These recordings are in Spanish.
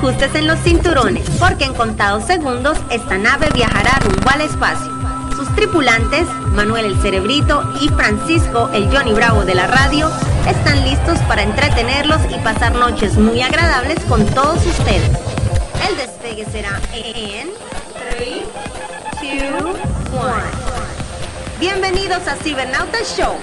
ajustes en los cinturones, porque en contados segundos esta nave viajará rumbo al espacio. Sus tripulantes, Manuel el Cerebrito y Francisco el Johnny Bravo de la radio, están listos para entretenerlos y pasar noches muy agradables con todos ustedes. El despegue será en 3, 2, 1. Bienvenidos a Cibernauta Show.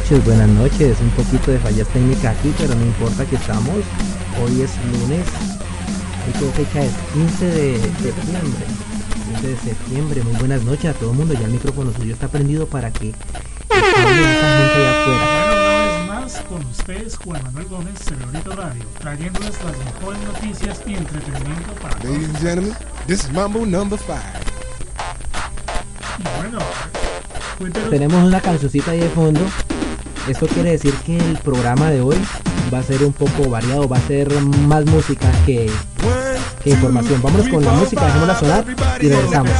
Noches, buenas noches. Un poquito de fallas técnicas aquí, pero no importa que estamos. Hoy es lunes. ¿Y qué fecha es? 15 de septiembre. 15 de septiembre. Muy buenas noches a todo el mundo. Ya el micrófono suyo está prendido para que una vez más con ustedes Juan Manuel Gómez, Cerebrito Radio, trayéndoles las mejores noticias y entretenimiento para todos. Ladies and gentlemen, this is Mambo number five. Bueno, cuéntenos Tenemos una cancioncita ahí de fondo. Esto quiere decir que el programa de hoy va a ser un poco variado, va a ser más música que One, ¿Qué información? Vámonos con la música, dejémosla sonar y regresamos.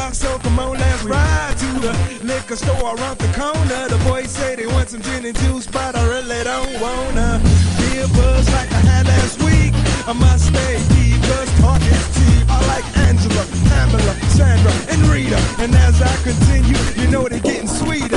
And as I continue, you know they're getting sweeter.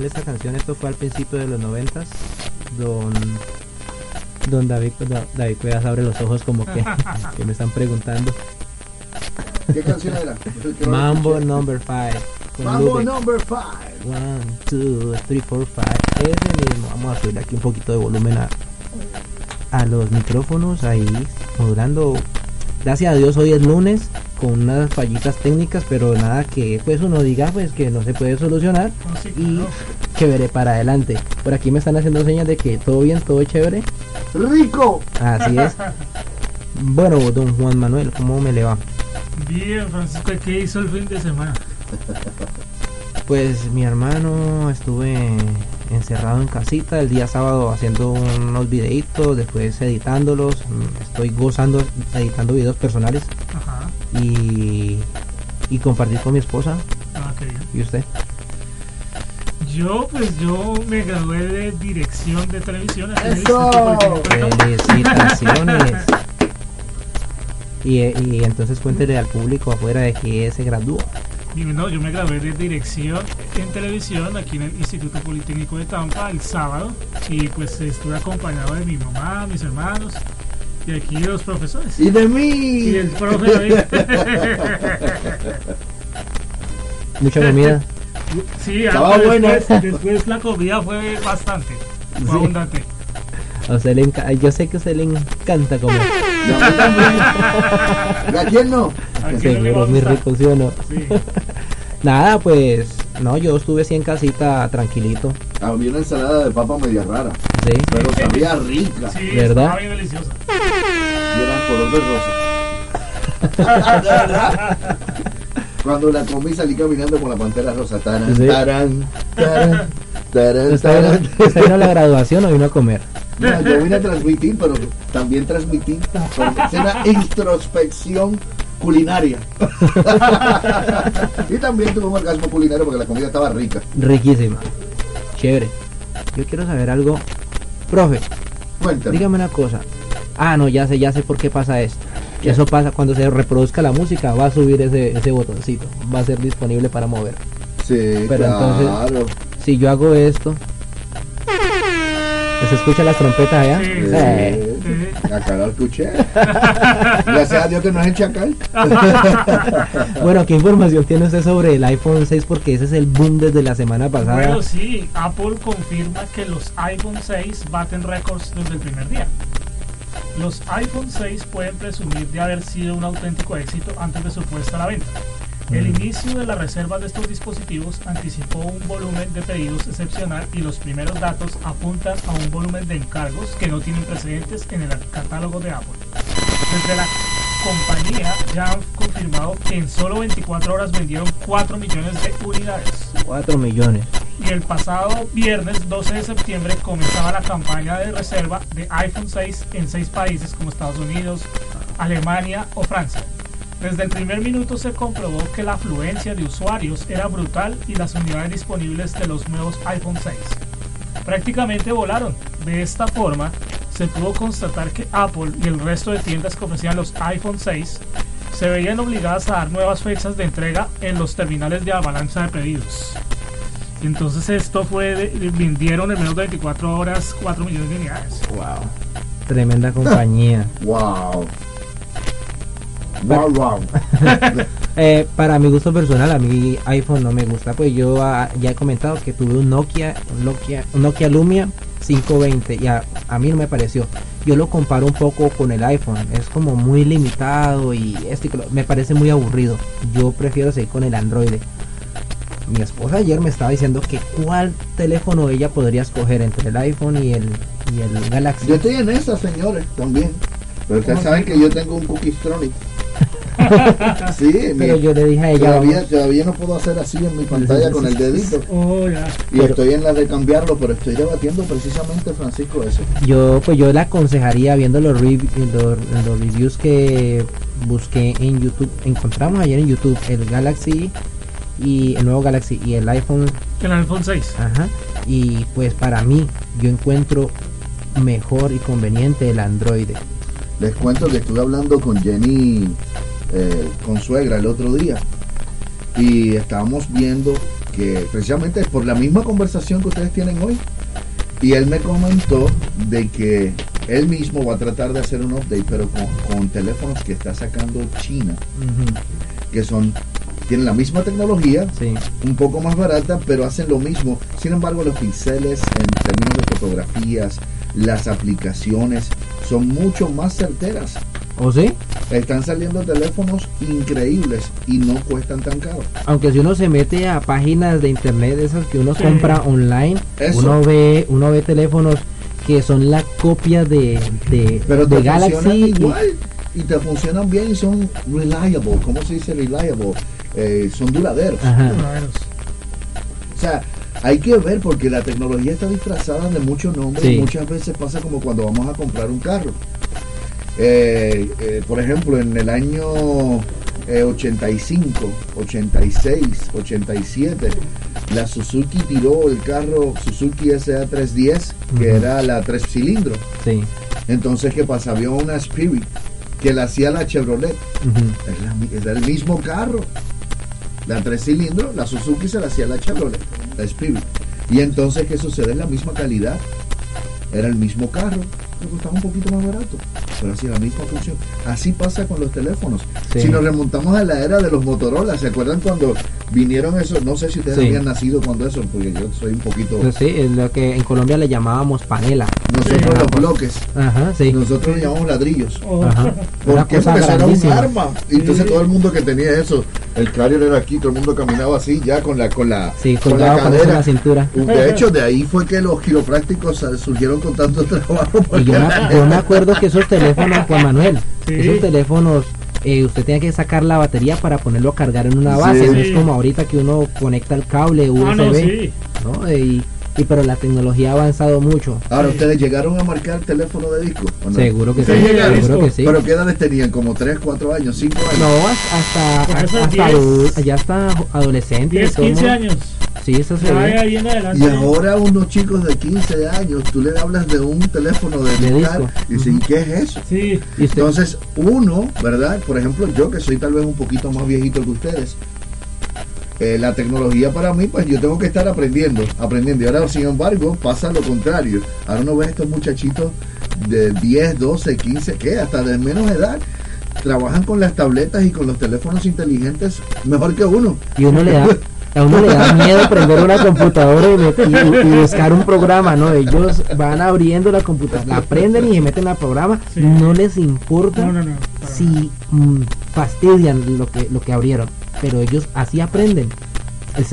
¿Recuerda Juan Manuel esta canción? Esto fue al principio de los noventas. Don, don David, da- David Cuevas abre los ojos como que, que me están preguntando. ¿Qué canción era? Mambo. Number 5. con Mambo number 5. One, two, three, four, five. Ese mismo. Vamos a subir aquí un poquito de volumen a, a los micrófonos ahí, modulando. Gracias a Dios hoy es lunes con unas fallitas técnicas, pero nada que pues uno diga pues que no se puede solucionar sí, y claro. Que veré para adelante. Por aquí me están haciendo señas de que todo bien, todo chévere. ¡Rico! Así es. Bueno, don Juan Manuel, ¿cómo me le va? Bien, Francisco, ¿qué hizo el fin de semana? Pues mi hermano estuve encerrado en casita el día sábado haciendo unos videitos, después editándolos. mm, Estoy gozando editando videos personales Ajá. y, y compartir con mi esposa. Ah, qué bien. ¿Y usted? Yo, pues yo me gradué de dirección de televisión aquí en el ¡Eso! Instituto Politécnico de Cali. Felicitaciones. Y, y entonces cuéntele al público afuera de que se graduó. Y no, yo me gradué de dirección en televisión aquí en el Instituto Politécnico de Tampa el sábado y pues estuve acompañado de mi mamá, mis hermanos y aquí los profesores. ¡Y de Y mí! el profe. Mucha comida. Sí, Estaba algo buena. después, después la comida fue bastante, fue Sí. abundante. A usted le enca- yo sé que a usted le encanta comer. A mí también. ¿Y a quién no? ¿A quién no Seguro es muy rico, ¿sí o no? Sí. Nada, pues, no, yo estuve así en casita tranquilito, Había una ensalada de papa media rara, ¿sí? pero sabía rica. Sí, ¿Verdad? estaba bien deliciosa. Y era color de rosa. Cuando la comí salí caminando con la pantera rosa. Tarán, Sí. tarán, tarán, tarán, ¿Usted vino, tarán. usted vino a la graduación o vino a comer? No, yo vine a transmitir, pero también transmití es una introspección culinaria. y también tuve un orgasmo culinario porque la comida estaba rica. Riquísima. Chévere. Yo quiero saber algo. Profe, Cuéntame. dígame una cosa. Ah, no, ya sé, ya sé por qué pasa esto. Eso pasa cuando se reproduzca la música, va a subir ese, ese botoncito. Va a ser disponible para mover. Sí, Pero claro. Si yo hago esto... ¿Se escucha las trompetas allá? Sí, sí. Eh, Sí. Acá lo escuché. Gracias a Dios que no es en Chacal. Bueno, ¿qué información tiene usted sobre el iPhone 6? Porque ese es el boom desde la semana pasada. Bueno, sí, Apple confirma que los iPhone 6 baten récords desde el primer día. Los iPhone 6 pueden presumir de haber sido un auténtico éxito antes de su puesta a la venta. El inicio de la reserva de estos dispositivos anticipó un volumen de pedidos excepcional y los primeros datos apuntan a un volumen de encargos que no tienen precedentes en el catálogo de Apple. Desde la compañía ya han confirmado que en solo 24 horas vendieron 4 millones de unidades. 4 millones. Y el pasado viernes 12 de septiembre comenzaba la campaña de reserva de iPhone 6 en seis países como Estados Unidos, Alemania o Francia. Desde el primer minuto se comprobó que la afluencia de usuarios era brutal y las unidades disponibles de los nuevos iPhone 6 prácticamente volaron. De esta forma, se pudo constatar que Apple y el resto de tiendas que ofrecían los iPhone 6 se veían obligadas a dar nuevas fechas de entrega en los terminales de avalancha de pedidos. Y entonces esto fue, de- vendieron en menos de 24 horas 4 millones de unidades. Wow. Tremenda compañía. Wow. Wow, wow. Eh, para mi gusto personal, a mí iPhone no me gusta. Pues yo ah, ya he comentado que tuve un Nokia, un Nokia, un Nokia Lumia 520 y a, a mí no me pareció. Yo lo comparo un poco con el iPhone. Es como muy limitado y este y lo- me parece muy aburrido. Yo prefiero seguir con el Android. Mi esposa ayer me estaba diciendo que cuál teléfono ella podría escoger entre el iPhone y el, y el Galaxy. Yo estoy en esa, señores, también. Pero ustedes saben que yo tengo un Cookie Stronic. Sí, Pero mi- yo le dije a ella, todavía, vamos- todavía no puedo hacer así en mi pantalla con el dedito. Oh, ya. Y Pero- estoy en la de cambiarlo, pero estoy debatiendo precisamente, Francisco, eso. Yo pues yo le aconsejaría viendo los, rev- los, los reviews que busqué en YouTube. Encontramos ayer en YouTube el Galaxy y el nuevo Galaxy y el iPhone. El iPhone 6. Ajá. Y pues para mí yo encuentro mejor y conveniente el Android. Les cuento que estuve hablendo con Jenny eh, Consuegra el otro día. y estábamos viendo que precisamente por la misma conversación que ustedes tienen hoy, y él me comentó de que él mismo va a tratar de hacer un update, pero con, con teléfonos que está sacando China, que son tienen la misma tecnología, Sí. un poco más barata, pero hacen lo mismo. Sin embargo, los píxeles en términos de fotografías, las aplicaciones son mucho más certeras. ¿O sí? Están saliendo teléfonos increíbles y no cuestan tan caro. Aunque si uno se mete a páginas de internet esas que uno Sí. compra online, Eso. uno ve uno ve teléfonos que son la copia de, de, Pero de te Galaxy igual y te funcionan bien y son reliable. ¿Cómo se dice reliable? Eh, son duraderos. Ajá. O sea, hay que ver porque la tecnología está disfrazada de muchos nombres Sí. y muchas veces pasa como cuando vamos a comprar un carro. Eh, eh, por ejemplo, en el año eh, 85, 86, 87, la Suzuki tiró el carro Suzuki SA310, que era la tres cilindros. Sí. Entonces, ¿qué pasa? Había una Spirit que la hacía la Chevrolet. mi- es el mismo carro. La tres cilindros, la Suzuki se la hacía la Chevrolet, la Spirit. Y entonces, ¿qué sucede? Es la misma calidad. Era el mismo carro, pero costaba un poquito más barato. Pero hacía la misma función. Así pasa con los teléfonos. Sí. Si nos remontamos a la era de los Motorola, ¿se acuerdan cuando vinieron esos? No sé si ustedes Sí. habían nacido cuando eso, porque yo soy un poquito. Pues sí, es lo que en Colombia le llamábamos panela. Nosotros Sí. los bloques, Ajá, sí. nosotros le llamamos ladrillos. Oh, Ajá. Porque eso era un arma. Y entonces Sí. todo el mundo que tenía eso, el carrier era aquí, todo el mundo caminaba así, ya con la con la, Sí, con la con en cadera. la cintura. De hecho, de ahí fue que los quiroprácticos surgieron con tanto trabajo. Porque yo me, yo me acuerdo que esos teléfonos, Juan Manuel, Sí. esos teléfonos, eh, usted tenía que sacar la batería para ponerlo a cargar en una base. Sí. No es como ahorita que uno conecta el cable USB. Ah, no, sí. ¿no? Eh, Y, y pero la tecnología ha avanzado mucho. Ahora, ¿ustedes llegaron a marcar teléfono de disco? ¿o no? Seguro que sí. Seguro que sí. ¿Pero qué edades tenían? ¿Como 3, 4 años, 5 años? No, hasta, hasta, hasta 10. adu- ya hasta adolescente. 10, todo 15 mundo- años. Sí, eso se ve. adelante. Y ahora unos chicos de 15 años, tú le hablas de un teléfono de, De disco. y dicen, ¿qué es eso? Sí. Entonces, uno, ¿verdad? Por ejemplo, yo que soy tal vez un poquito más viejito que ustedes, eh, la tecnología para mí, pues yo tengo que estar aprendiendo, aprendiendo. Y ahora, sin embargo, pasa lo contrario. Ahora uno ve a estos muchachitos de 10, 12, 15, que hasta de menos edad, trabajan con las tabletas y con los teléfonos inteligentes mejor que uno. Y uno le da, a uno le da miedo prender una computadora y, y- y buscar un programa, ¿no? Ellos van abriendo la computadora, la prenden y se meten al programa, Sí. no les importa No, no, no. para si mm, fastidian lo que, lo que abrieron, pero ellos así aprenden.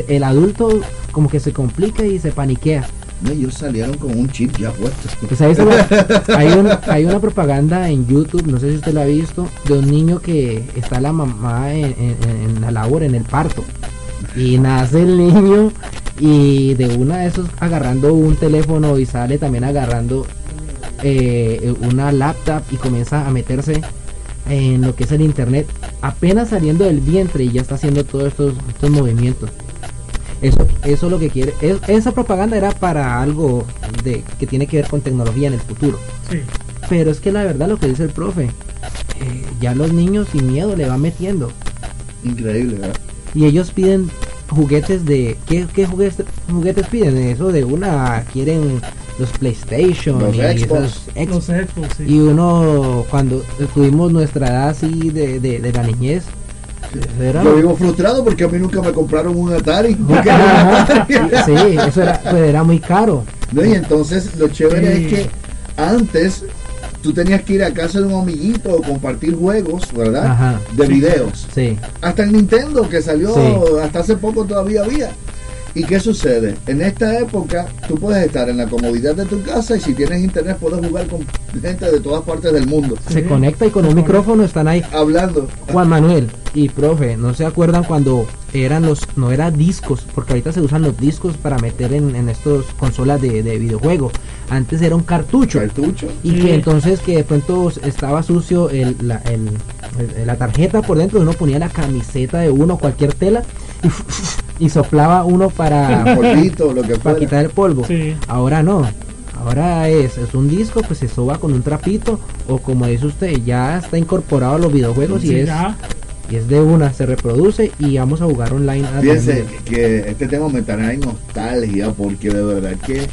El adulto como que se complica y se paniquea. No, ellos salieron con un chip ya puesto. Pues ahí está la- hay, un- hay una propaganda en YouTube, no sé si usted la ha visto, de un niño que está la mamá en, en- en la labor, en el parto. Y nace el niño y de una de esos agarrando un teléfono y sale también agarrando eh, una laptop y comienza a meterse en lo que es el internet, apenas saliendo del vientre y ya está haciendo todos estos, estos movimientos. Eso, eso es lo que quiere. es- esa propaganda era para algo de que tiene que ver con tecnología en el futuro. Sí. Pero es que la verdad lo que dice el profe, eh, ya los niños sin miedo le van metiendo. Increíble, ¿verdad? Y ellos piden juguetes de... ¿Qué, qué juguetes, juguetes piden? Eso de una... Quieren los PlayStation Los y Xbox. esos Xbox. Los Xbox, sí. Y uno, cuando tuvimos nuestra edad así de, de, de la niñez, era- Yo vivo frustrado porque a mí nunca me compraron un Atari. Ajá. sí, eso era, pues era muy caro. ¿no? Y entonces lo chévere Sí. es que antes tú tenías que ir a casa de un amiguito o compartir juegos, ¿verdad? Ajá. De videos. Sí, Hasta el Nintendo que salió Sí. hasta hace poco todavía había. ¿Y qué sucede? En esta época tú puedes estar en la comodidad de tu casa y si tienes internet puedes jugar con gente de todas partes del mundo. se conecta y con un micrófono están ahí. Hablando. Juan Manuel y profe, ¿no se acuerdan cuando eran los, no eran discos, porque ahorita se usan los discos para meter en, en estos consolas de, de videojuego. Antes era un cartucho. Cartucho. Y Sí. que entonces que de pronto estaba sucio el, la, el- el- la tarjeta por dentro, uno ponía la camiseta de uno, cualquier tela, y, y soplaba uno para, Polvito, lo que para quitar el polvo. Sí. Ahora no. Ahora es, es un disco, pues se soba con un trapito, o como dice usted, ya está incorporado a los videojuegos y Sí, es ya. Y es de una, se reproduce y vamos a jugar online. a Fíjense que este tema me trae nostalgia porque de verdad que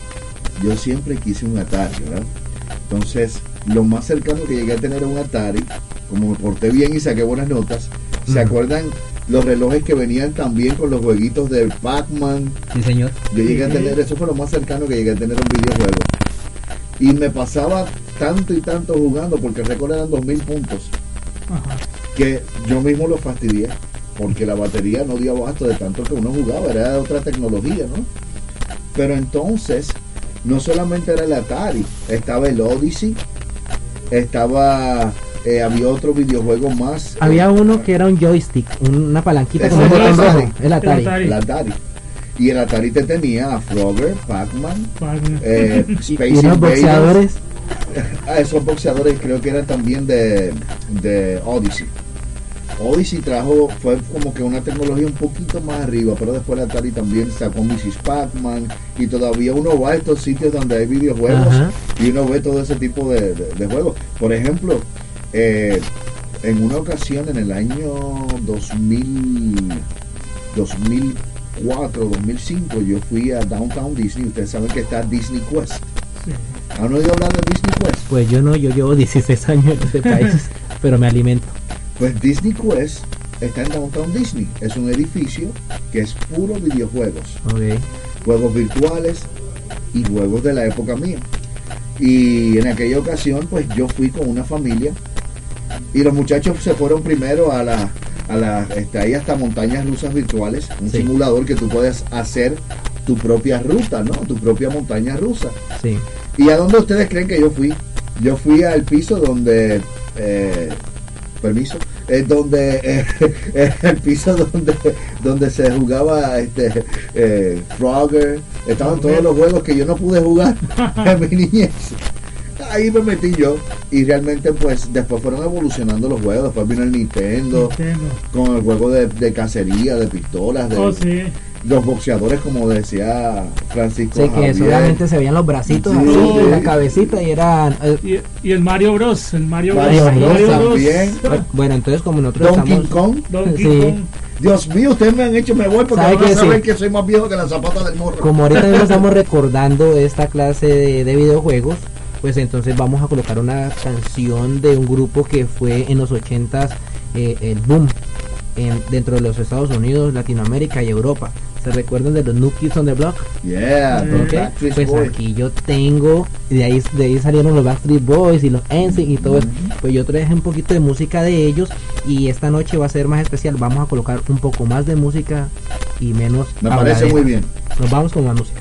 yo siempre quise un Atari, ¿verdad? Entonces, lo más cercano que llegué a tener a un Atari, como me porté bien y saqué buenas notas, ¿se acuerdan los relojes que venían también con los jueguitos de Pac-Man? Sí, señor. Yo llegué a tener, eso fue lo más cercano que llegué a tener a un videojuego. Y me pasaba tanto y tanto jugando, porque eran 2000 puntos, Ajá. Que yo mismo lo fastidié, porque la batería no dio abasto de tanto que uno jugaba, era de otra tecnología, ¿no? Pero entonces, no solamente era el Atari, estaba el Odyssey, estaba, eh, había otro videojuego más. Había eh, uno que era un joystick, una palanquita con un el botón rojo. Atari. El Atari. El Atari. el Atari. Y el Atari te tenía a Frogger, Pac-Man, Wagner. eh, Space y unos Invaders. boxeadores. Ah, esos boxeadores creo que eran también de, de Odyssey. Odyssey trajo, fue como que una tecnología un poquito más arriba, pero después el Atari también sacó Mrs. Pac-Man y todavía uno va a estos sitios donde hay videojuegos Ajá. y uno ve todo ese tipo de, de- de juegos. Por ejemplo, eh, en una ocasión en el año 2000, 2004, 2005, yo fui a Downtown Disney. Ustedes saben que está Disney Quest. Sí. ¿Han oído hablar de Disney Quest? Pues yo no, yo llevo 16 años en este país, pero me alimento. Pues Disney Quest está en Downtown Disney. Es un edificio que es puro videojuegos. Juegos virtuales y juegos de la época mía. Y en aquella ocasión, pues yo fui con una familia y los muchachos se fueron primero a la, a la, este, ahí hasta montañas rusas virtuales, un Sí. simulador que tú puedes hacer tu propia ruta, ¿no? Tu propia montaña rusa. Sí. ¿Y a dónde ustedes creen que yo fui? Yo fui al piso donde, eh, permiso, es donde, eh, el piso donde, donde se jugaba este, eh, Frogger, estaban todos los juegos que yo no pude jugar en mi niñez. Ahí me metí yo y realmente pues después fueron evolucionando los juegos, después vino el Nintendo Nintendo. con el juego de, de cacería, de pistolas, de Oh, sí. Los boxeadores como decía Francisco. Sé que solamente se veían los bracitos Sí. así, y la cabecita y eran... eh, Y, y el Mario Bros. El Mario, Mario Bros. Bros. Mario también. bueno, entonces como nosotros Donkey estamos... Kong. Donkey Sí. Kong. Dios mío, ustedes me han hecho, me voy porque ¿Sabe van a saber Sí. que soy más viejo que la zapata del morro. Como ahorita mismo estamos recordando esta clase de, de videojuegos, pues entonces vamos a colocar una canción de un grupo que fue en los 80s eh, el boom en- dentro de los Estados Unidos, Latinoamérica y Europa. ¿Se recuerdan de los New Kids on the Block? Yeah, the Ok, Backstreet Pues Boys. aquí yo tengo, de ahí, de ahí salieron los Backstreet Boys y los NSYNC y todo eso. Pues yo traje un poquito de música de ellos y esta noche va a ser más especial. Vamos a colocar un poco más de música y menos. Me parece muy bien. Nos vamos con más música.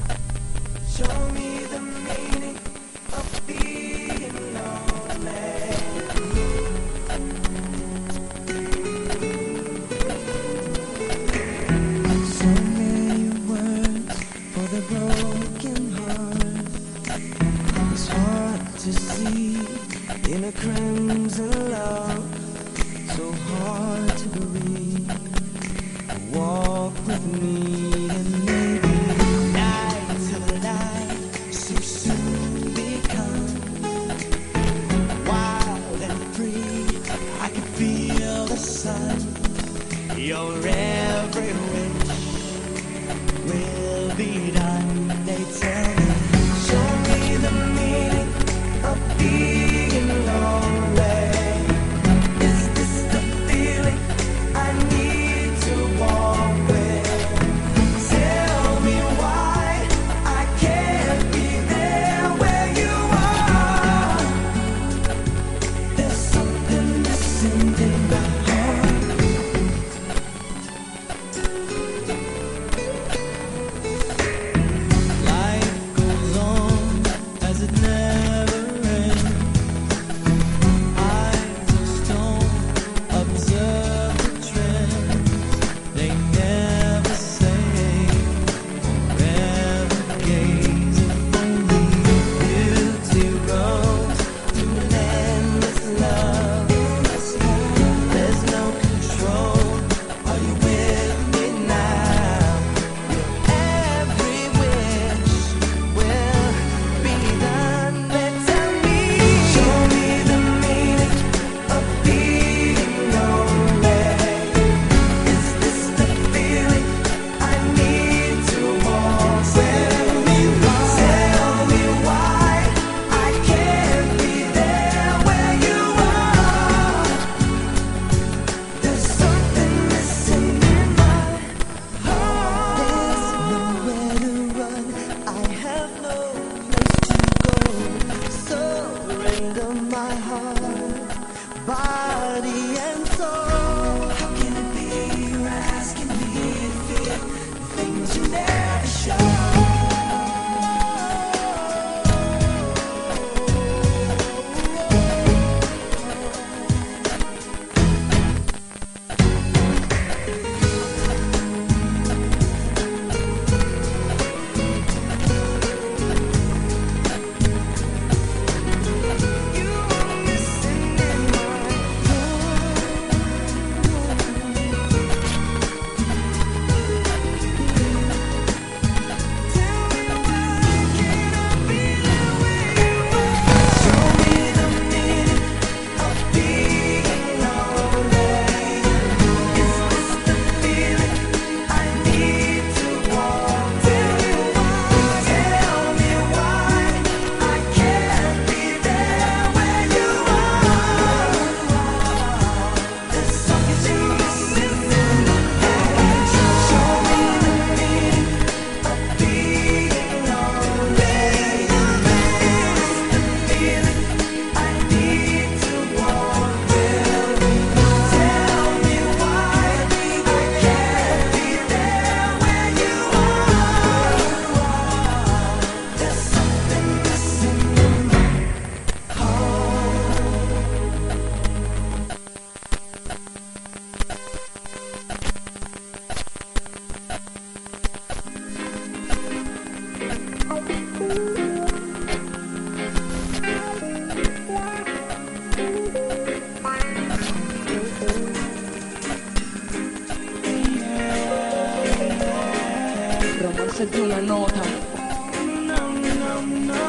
hacerte una nota.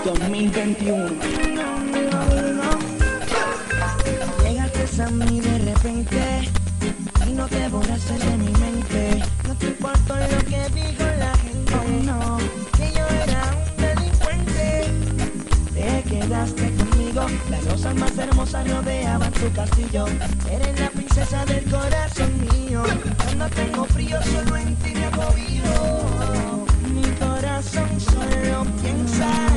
2021. Llegaste a mí de repente y no te borraste de mi mente. No te importa lo que digo la gente, no. Que yo era un delincuente. Te quedaste conmigo, las rosas más hermosas rodeaban tu castillo. Eres la princesa del corazón mío. Cuando tengo frío solo en ti me acogido. inside.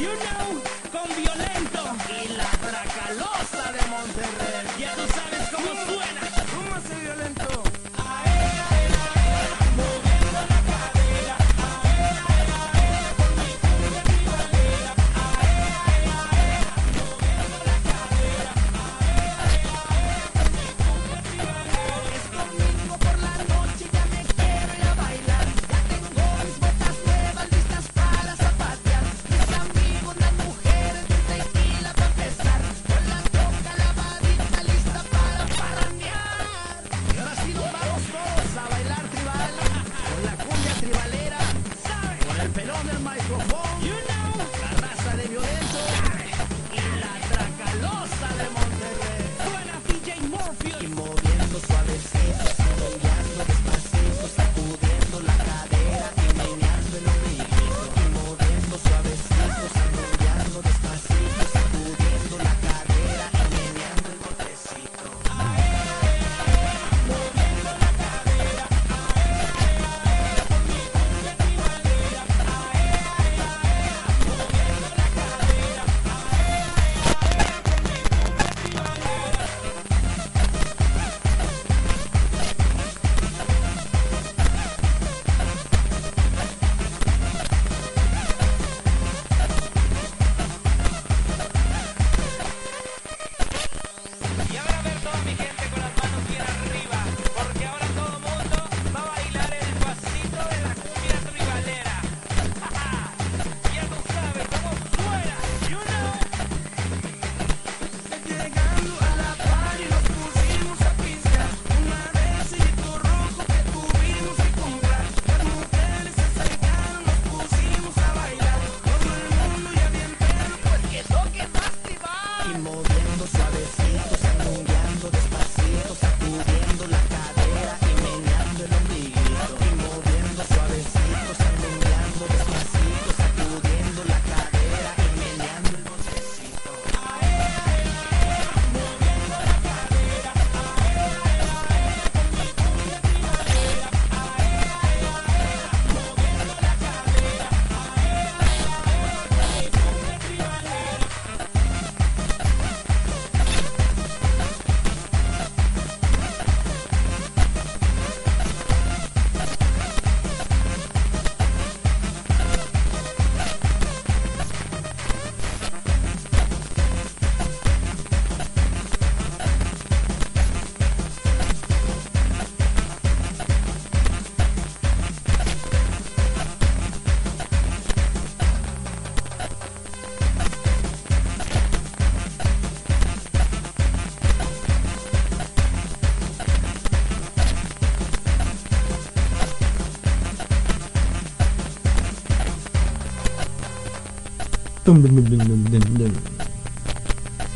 you know.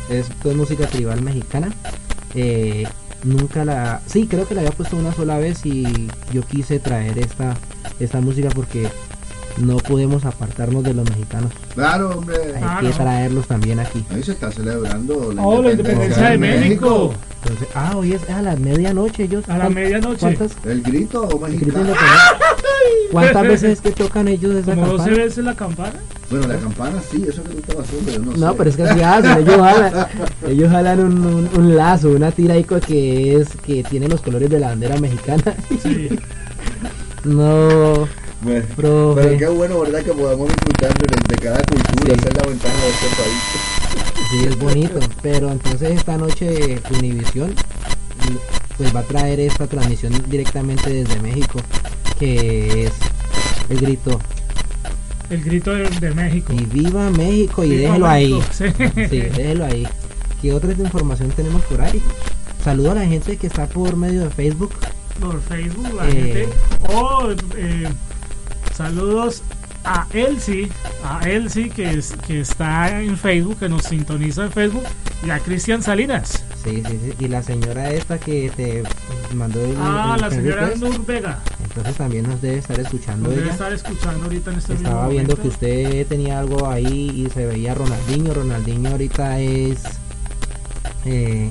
Esto es música tribal mexicana. Eh, nunca la. Sí, creo que la había puesto una sola vez y yo quise traer esta, esta música porque no podemos apartarnos de los mexicanos. Claro, hombre. Hay que traerlos también aquí. Ahí se está celebrando la Oh, independencia de México. Entonces, ah, hoy es a la medianoche ellos. A la ¿cuán- medianoche. ¿Cuántas, El grito? ¿Cuántas veces que tocan ellos esa Como 12 campana? veces la campana. Bueno, la campana sí, eso que tú estabas haciendo, yo no, No, sé. pero es que así hacen, ellos jalan, ellos jalan un, un- un lazo, una tira ahí que es que tiene los colores de la bandera mexicana. Sí. No, Bueno, profe. pero qué bueno, ¿verdad? Que podamos disfrutar de, de cada cultura, Sí. esa es la ventaja de este país. Sí, es bonito. Pero entonces esta noche Univisión pues va a traer esta transmisión directamente desde México, que es el grito El grito de, de México. y viva México y Viva déjelo ahí. Sí. Sí, déjelo ahí. ¿Qué otra información tenemos por ahí? Saludo a la gente que está por medio de Facebook. Por Facebook, la Eh. gente. Oh, eh, saludos a Elsie, a Elsie que, es, que está en Facebook, que nos sintoniza en Facebook, y a Cristian Salinas. Sí, sí, sí. Y la señora esta que te mandó el, Ah, el la señora request, Nur Vega. Entonces también nos debe estar escuchando Nos debe estar escuchando ahorita en este Estaba viendo que usted tenía algo ahí y se veía Ronaldinho. Ronaldinho ahorita es eh,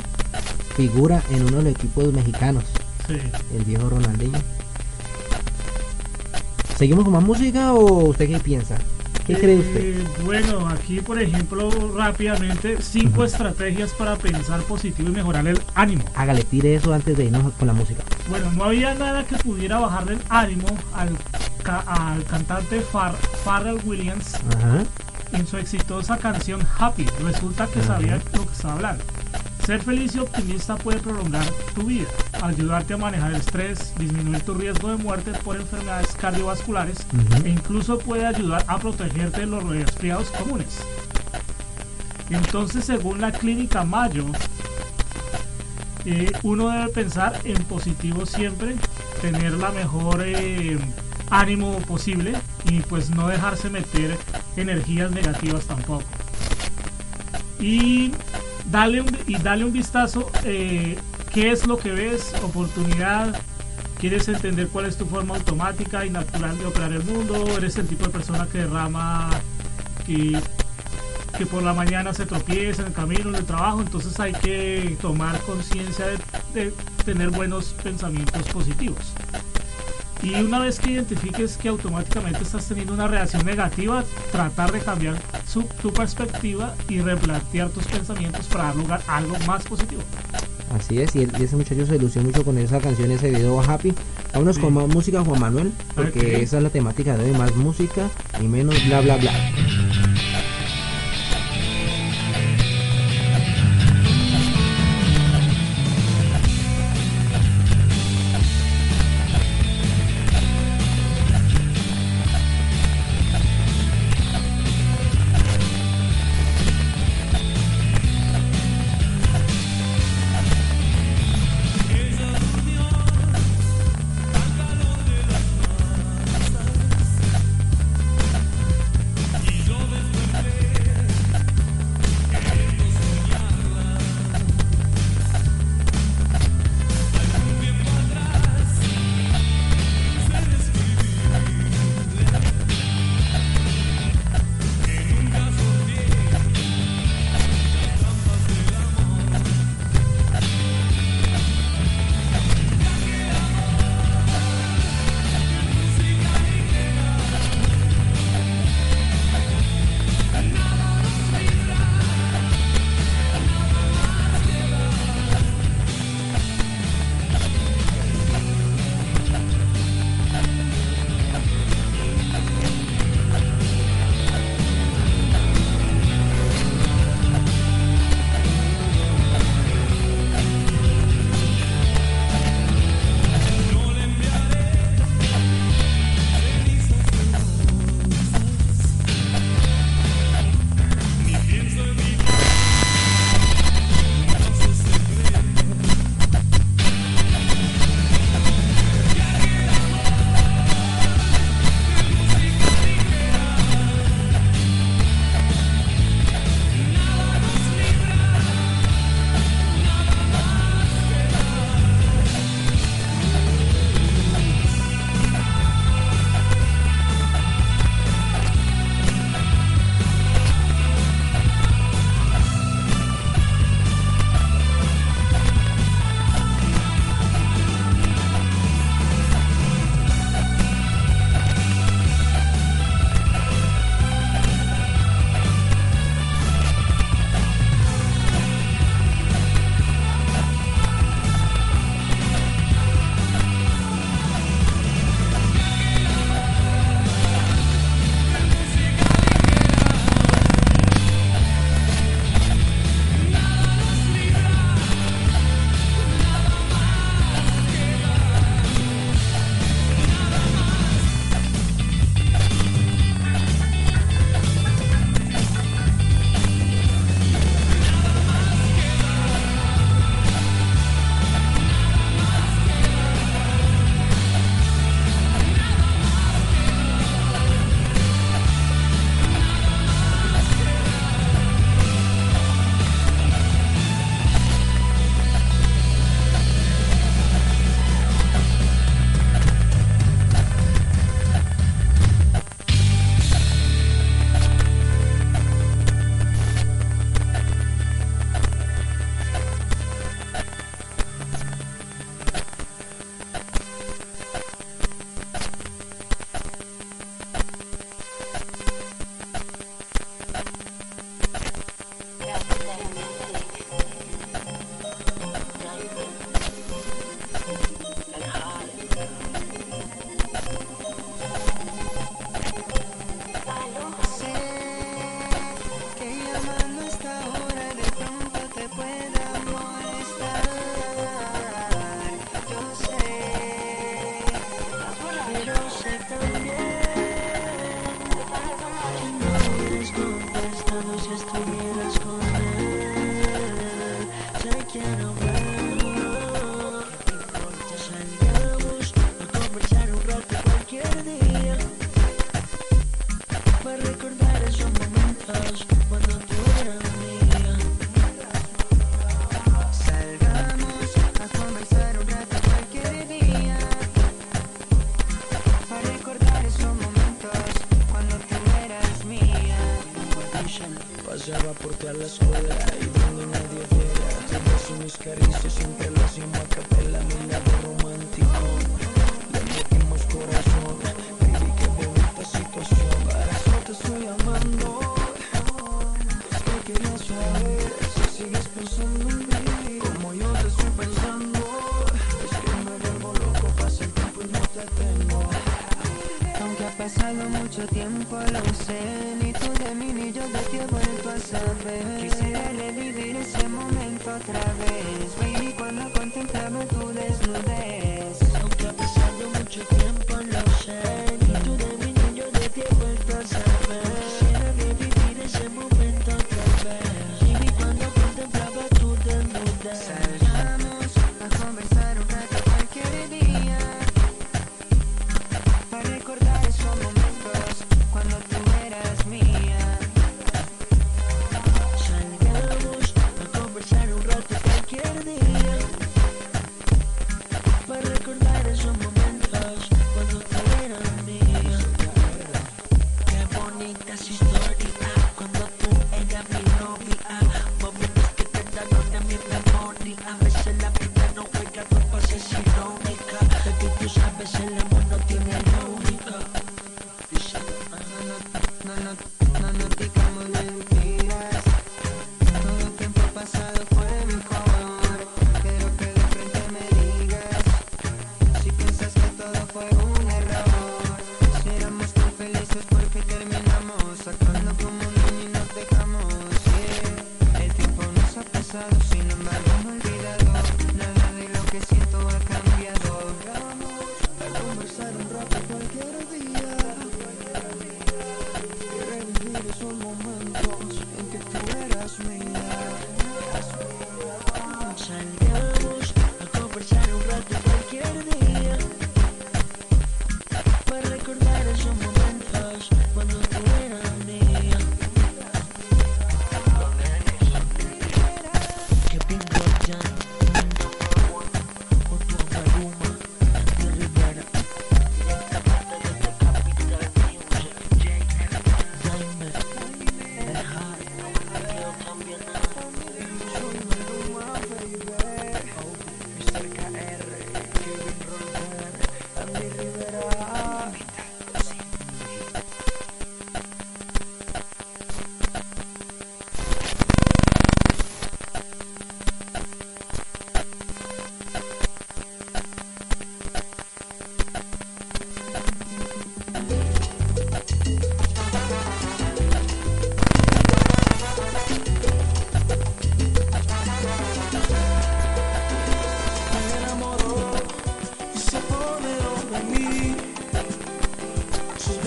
figura en uno de los equipos mexicanos. Sí. El viejo Ronaldinho. ¿Seguimos con más música o usted qué piensa? ¿Qué cree usted? Eh, Bueno, aquí por ejemplo, rápidamente, cinco estrategias para pensar positivo y mejorar el ánimo. Hágale, tire eso antes de irnos con la música. Bueno, no había nada que pudiera bajarle el ánimo al, ca- al cantante Far- Pharrell Williams en su exitosa canción Happy. Resulta que sabía lo que estaba hablando. Ser feliz y optimista puede prolongar tu vida, ayudarte a manejar el estrés, disminuir tu riesgo de muerte por enfermedades cardiovasculares e incluso puede ayudar a protegerte de los resfriados comunes. Entonces, según la clínica Mayo, eh, uno debe pensar en positivo siempre, tener la mejor eh, ánimo posible y pues no dejarse meter energías negativas tampoco. Y dale un, y dale un vistazo eh, qué es lo que ves, oportunidad, quieres entender cuál es tu forma automática y natural de operar el mundo, eres el tipo de persona que derrama que, que por la mañana se tropieza en el camino, en el trabajo, entonces hay que tomar conciencia de, de tener buenos pensamientos positivos. Y una vez que identifiques que automáticamente estás teniendo una reacción negativa, tratar de cambiar su, tu perspectiva y replantear tus pensamientos para dar lugar a algo más positivo. Así es, y, ese muchacho se lució mucho con esa canción, ese video Happy. Vámonos con más música, Juan Manuel, porque esa es la temática de hoy, más música y menos bla bla bla.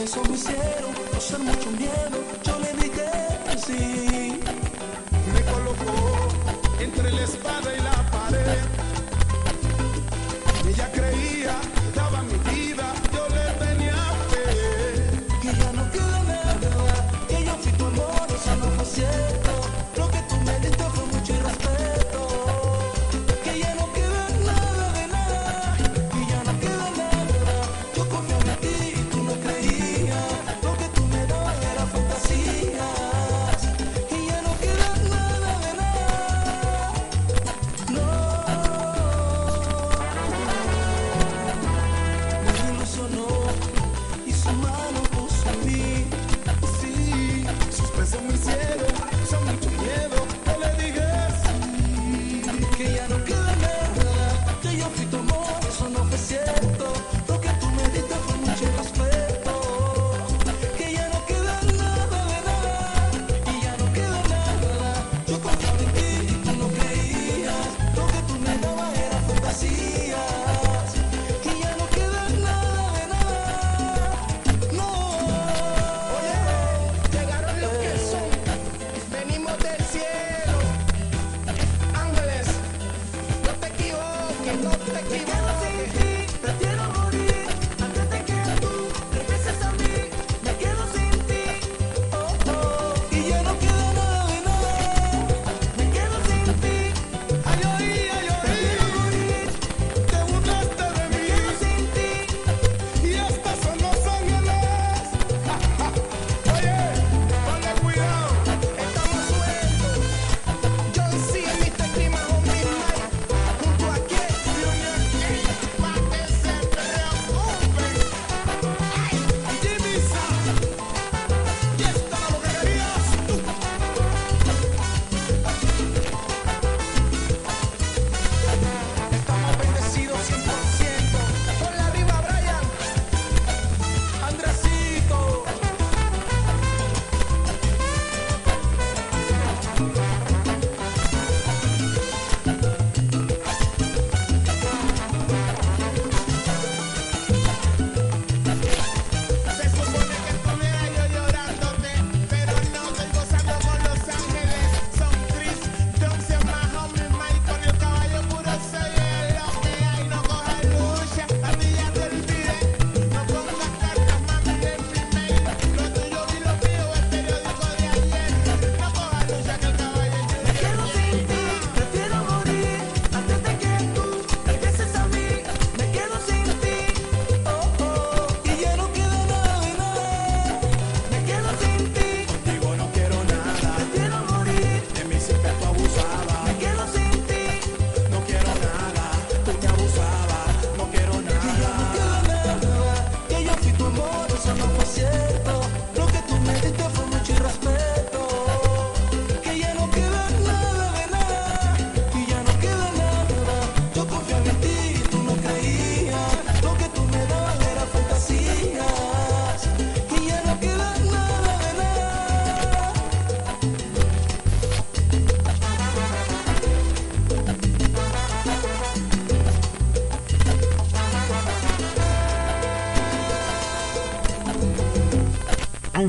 Besos me hicieron pasar mucho miedo.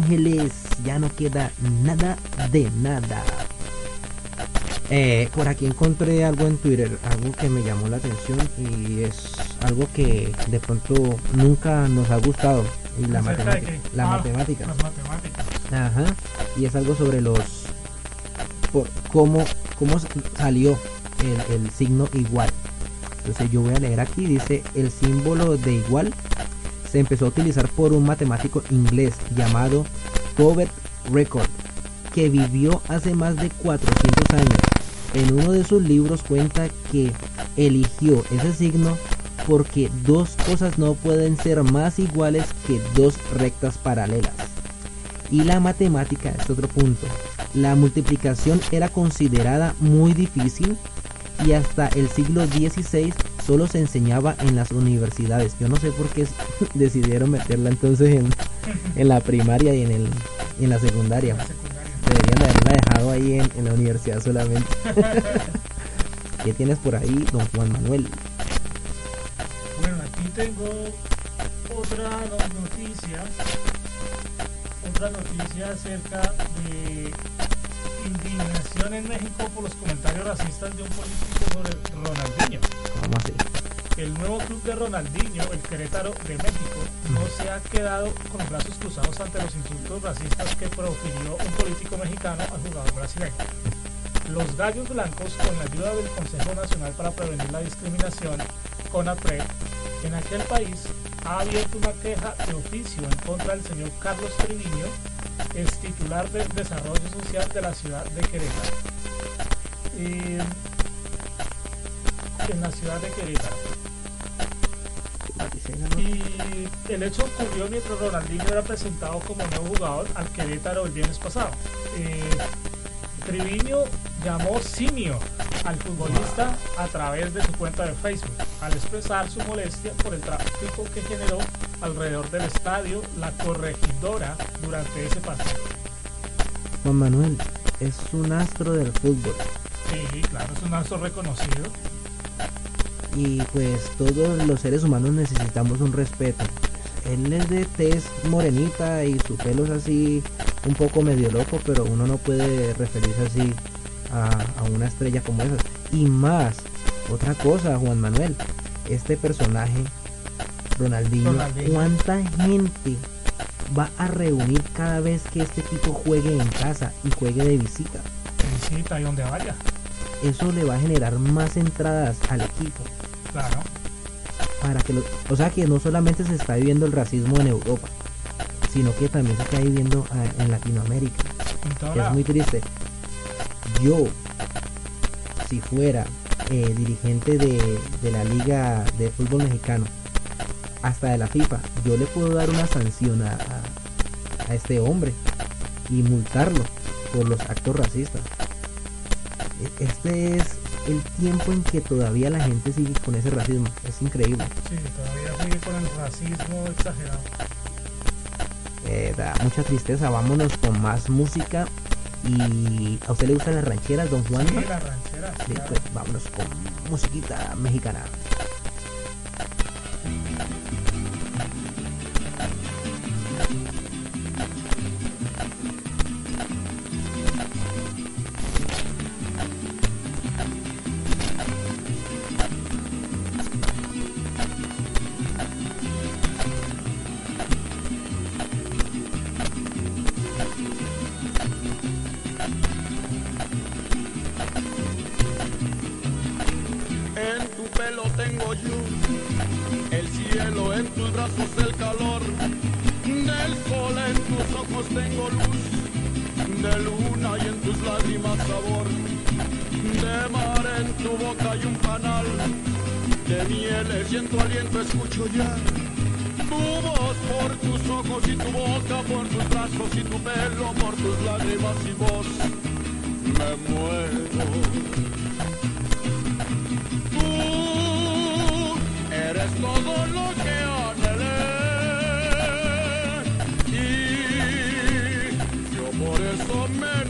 Ángeles, ya no queda nada de nada. Eh, por aquí encontré algo en Twitter, algo que me llamó la atención y es algo que de pronto nunca nos ha gustado. Y la ¿Acerca de matemática. La Ah, matemática. Las matemáticas. Ajá. Y es algo sobre los. Por cómo, cómo salió el, el signo igual. Entonces yo voy a leer aquí. Dice: El símbolo de igual se empezó a utilizar por un matemático inglés llamado Robert Record, que vivió hace más de 400 años. En uno de sus libros cuenta que eligió ese signo porque dos cosas no pueden ser más iguales que dos rectas paralelas. Y la matemática es otro punto. La multiplicación era considerada muy difícil y hasta el siglo XVI solo se enseñaba en las universidades. Yo no sé por qué decidieron meterla entonces en, en la primaria y en, el, en la secundaria. Deberían de haberla dejado ahí en, en la universidad solamente. ¿Qué tienes por ahí, don Juan Manuel? Bueno, aquí tengo otra no- noticia. Otra noticia acerca de indignación en México por los comentarios racistas de un político sobre Ronaldinho. ¿Cómo así? El nuevo club de Ronaldinho, el Querétaro de México, no se ha quedado con los brazos cruzados ante los insultos racistas que profirió un político mexicano al jugador brasileño. Los Gallos Blancos, con la ayuda del Consejo Nacional para Prevenir la Discriminación, CONAPRED, en aquel país ha abierto una queja de oficio en contra del señor Carlos Triviño, es titular del Desarrollo Social de la ciudad de Querétaro. Eh, en la ciudad de Querétaro. Y el hecho ocurrió mientras Ronaldinho era presentado como nuevo jugador al Querétaro el viernes pasado. Eh, llamó simio al futbolista a través de su cuenta de Facebook al expresar su molestia por el tráfico que generó alrededor del estadio la corregidora durante ese partido. Juan Manuel es un astro del fútbol. Sí, claro, es un astro reconocido. y pues todos los seres humanos necesitamos un respeto. Él es de tez morenita y su pelo es así un poco medio loco, pero uno no puede referirse así a, a una estrella como esa. Y más, otra cosa, Juan Manuel, este personaje, Ronaldinho, Ronaldinho. ¿cuánta gente va a reunir cada vez que este tipo juegue en casa y juegue de visita? Visita y donde vaya. Eso le va a generar más entradas al equipo Claro. para que lo- o sea que no solamente se está viviendo el racismo en Europa sino que también se está viviendo ah, en Latinoamérica En es muy triste yo si fuera eh, dirigente de, de la liga de fútbol mexicano hasta de la FIFA yo le puedo dar una sanción a, a- a este hombre y multarlo por los actos racistas E- este es el tiempo en que todavía la gente sigue con ese racismo es increíble Sí, todavía sigue con el racismo exagerado. Eh, da mucha tristeza. Vámonos con más música. ¿Y a usted le gustan las rancheras, don Juan? Sí, las rancheras, Sí, claro. pues vámonos con musiquita mexicana. En tu boca y un panal, de mieles y en tu aliento escucho ya Tu voz por tus ojos y tu boca, por tus brazos y tu pelo, por tus lágrimas y voz, me muero. Tú eres todo lo que anhelé y yo por eso me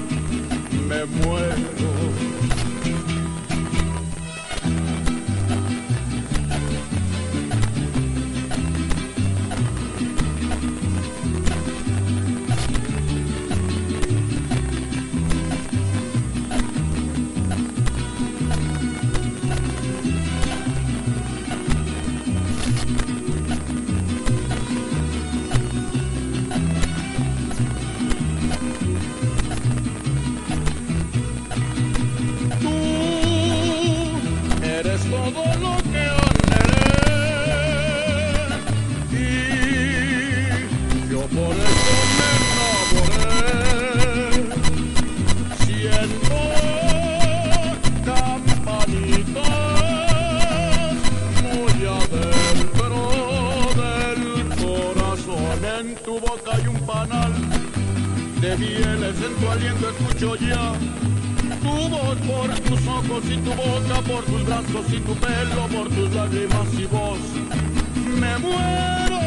me muero. Hay un panal de mieles, en tu aliento escucho ya tu voz por tus ojos y tu boca, por tus brazos y tu pelo, por tus lágrimas y voz. Me muero.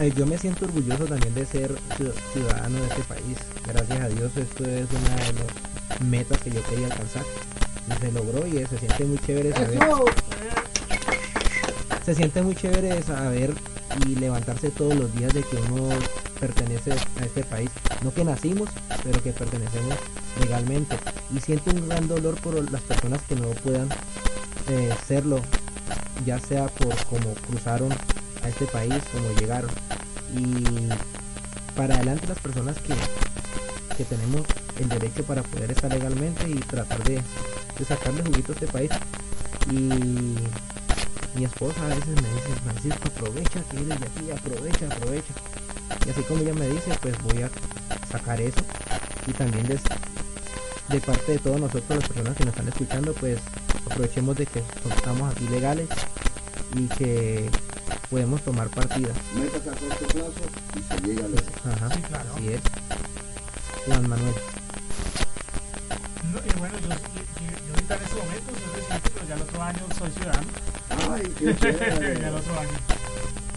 Eh, yo me siento orgulloso también de ser ciu- ciudadano de este país. Gracias a Dios esto es una de las metas que yo quería alcanzar. Y se logró y se siente muy chévere saber. Se siente muy chévere saber y levantarse todos los días de que uno pertenece a este país. No que nacimos, pero que pertenecemos legalmente. Y siento un gran dolor por las personas que no puedan eh, serlo, ya sea por cómo cruzaron a este país, cómo llegaron. Y para adelante las personas que, que tenemos el derecho para poder estar legalmente y tratar de, sacarle juguito a este país. Y mi esposa a veces me dice, Francisco, aprovecha que eres de aquí, aprovecha, aprovecha. Y así como ella me dice, pues voy a sacar eso. Y también des- de parte de todos nosotros, las personas que nos están escuchando, pues aprovechemos de que estamos aquí legales y que podemos tomar partida. Metas a corto plazo y se llega a lejos. Ajá, Sí, claro. así es. Juan Manuel. No, y bueno, yo, yo, yo ahorita en este momento soy residente, pero ya el otro año soy ciudadano. Ay, qué chévere. ya el otro año.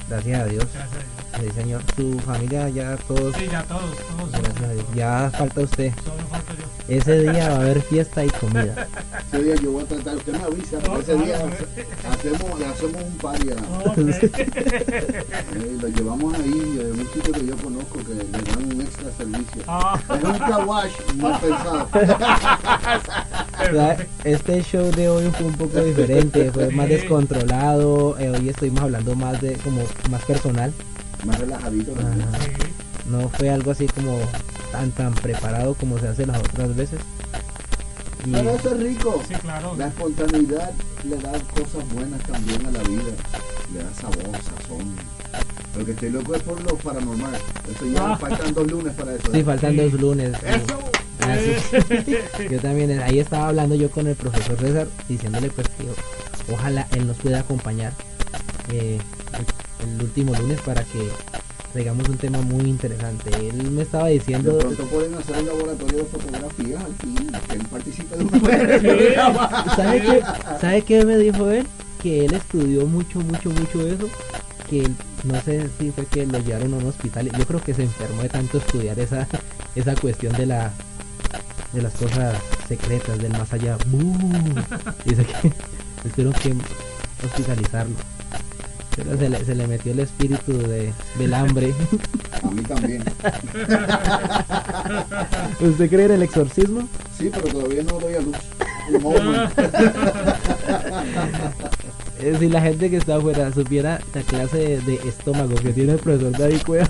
Gracias a Dios. Gracias a Dios. Sí, señor. Su familia ya todos. Sí, ya todos, todos. Gracias a Dios. Ya falta usted. Solo falto yo. Ese día va a haber fiesta y comida. Ese día yo voy a tratar, usted me avisa, pero No, ese día hacemos, le hacemos un party a Ok. Eh, lo llevamos ahí, en un sitio que yo conozco que le dan un extra servicio. Ah. Es un car wash mal pensado. Este show de hoy fue un poco diferente, fue más descontrolado. eh, hoy estuvimos hablando más de como más personal. Más relajadito. Ajá. No fue algo así como tan tan preparado como se hace las otras veces. Eso es rico. Sí, claro. La espontaneidad le da cosas buenas también a la vida. Le da sabor, sazón. Lo que estoy loco es por lo paranormal. Eso ya Ah. faltan dos lunes para eso. sí, ¿eh? faltan dos lunes. ¡Eso! Ah, sí. Yo también, ahí estaba hablando yo con el profesor César, diciéndole pues que ojalá él nos pueda acompañar eh, el, el último lunes para que traigamos un tema muy interesante. Él me estaba De diciendo, pronto pueden hacer un laboratorio de fotografía al fin, que él participe de el programa. ¿sabe qué, ¿sabe qué me dijo él? Que él estudió mucho, mucho, mucho eso. Que él- no sé si fue que lo llevaron a un hospital. Yo creo que se enfermó de tanto estudiar esa, esa cuestión de la de las cosas secretas del más allá. Dice que tuvieron que hospitalizarlo. Pero se le, se le metió el espíritu de, del hambre. A mí también. ¿Usted cree en el exorcismo? Sí, pero todavía no doy a luz. Eh, Si la gente que está afuera supiera la clase de, de estómago que tiene el profesor David Cueva,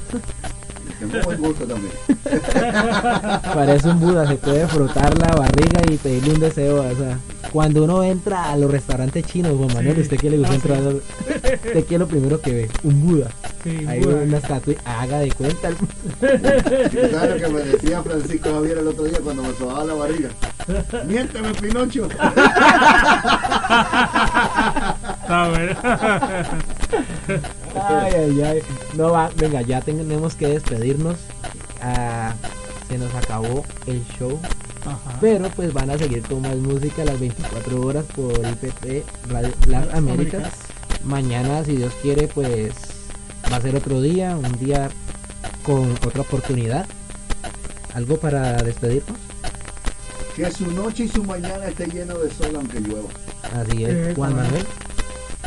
Tengo buen gusto también. parece un Buda, se puede frotar la barriga y pedirle un deseo. O sea, cuando uno entra a los restaurantes chinos, Juan Manuel, Sí. ¿usted qué le gusta Ah, entrar? sí. ¿Usted qué es lo primero que ve? Un Buda. Sí, Ahí Buda. una estatua, haga de cuenta. ¿Sabes lo que me decía Francisco Javier el otro día cuando me sobaba la barriga? Miénteme, Pinocho. Está bueno. Ay, ay, ay. No va, venga, ya tenemos que despedirnos. Ah, se nos acabó el show. Ajá. Pero pues van a seguir con más música las 24 horas por IPP Radio Las Américas. Mañana, si Dios quiere, pues va a ser otro día, un día con otra oportunidad. ¿Algo para despedirnos? Que su noche y su mañana esté lleno de sol aunque llueva. Así es, Eh, Juan. Manuel.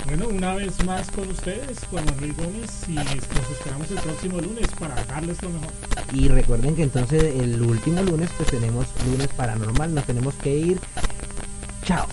Bueno, una vez más con ustedes, Juan Manuel Gómez, y nos esperamos el próximo lunes para darles lo mejor. Y recuerden que entonces el último lunes pues tenemos lunes paranormal, nos tenemos que ir. Chao.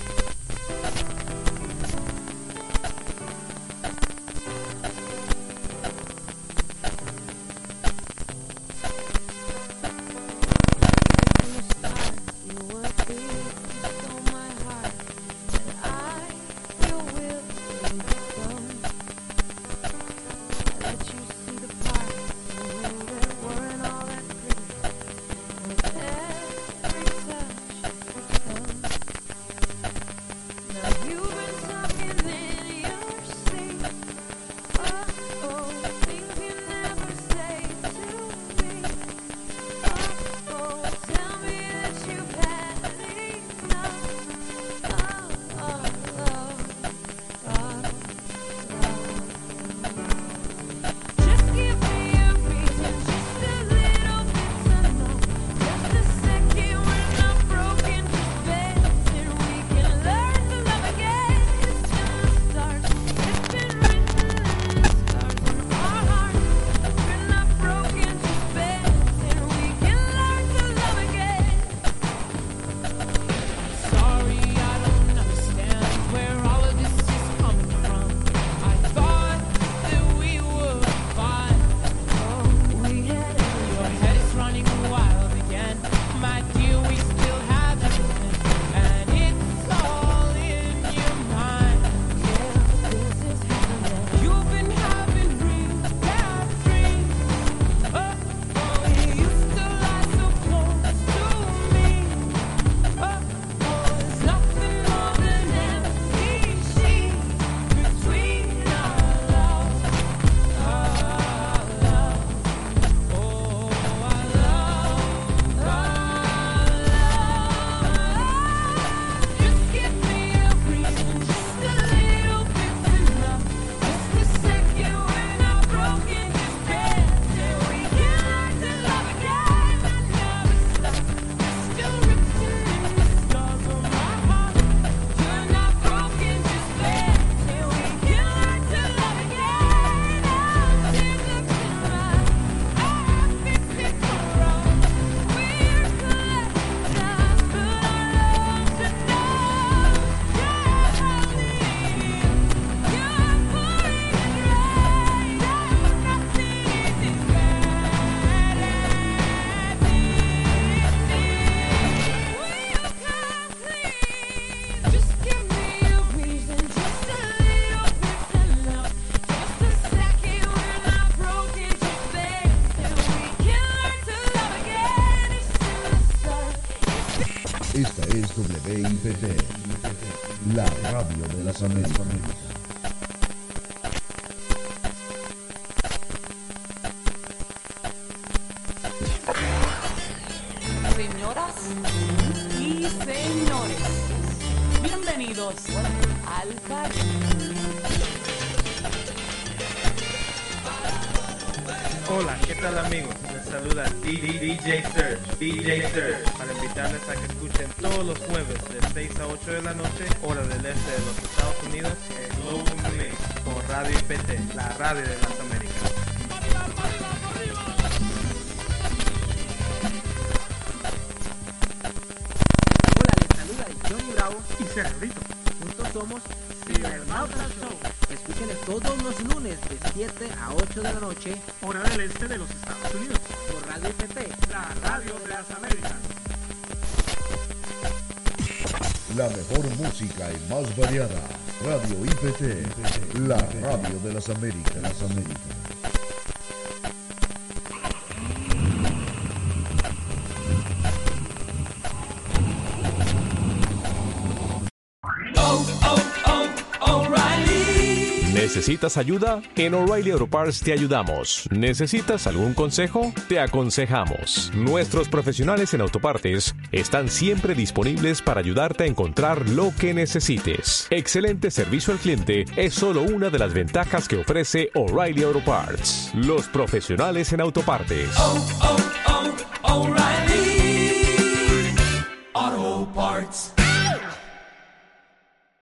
De las Américas. Señoras y señores, bienvenidos al Caribe. Hola, ¿qué tal amigos? Les saluda DJ Search, DJ Search, para invitarles a que escuchen todos los jueves de 6 a 8 de la noche, hora del este de los IPT, la radio de las Américas. Hola, les saluda Johnny Bravo y Cerebrito. Juntos somos Cibermafia. Outlaw Show. Escúchenos todos los lunes de 7 a 8 de la noche, hora del este de los Estados Unidos. Por Radio IPT, la radio de las Américas. La mejor música y más variada. Radio IPT, la radio de las Américas. Las Américas. ¿Necesitas ayuda? En O'Reilly Auto Parts te ayudamos. ¿Necesitas algún consejo? Te aconsejamos. Nuestros profesionales en autopartes están siempre disponibles para ayudarte a encontrar lo que necesites. Excelente servicio al cliente es solo una de las ventajas que ofrece O'Reilly Auto Parts. Los profesionales en autopartes. Oh, oh, oh,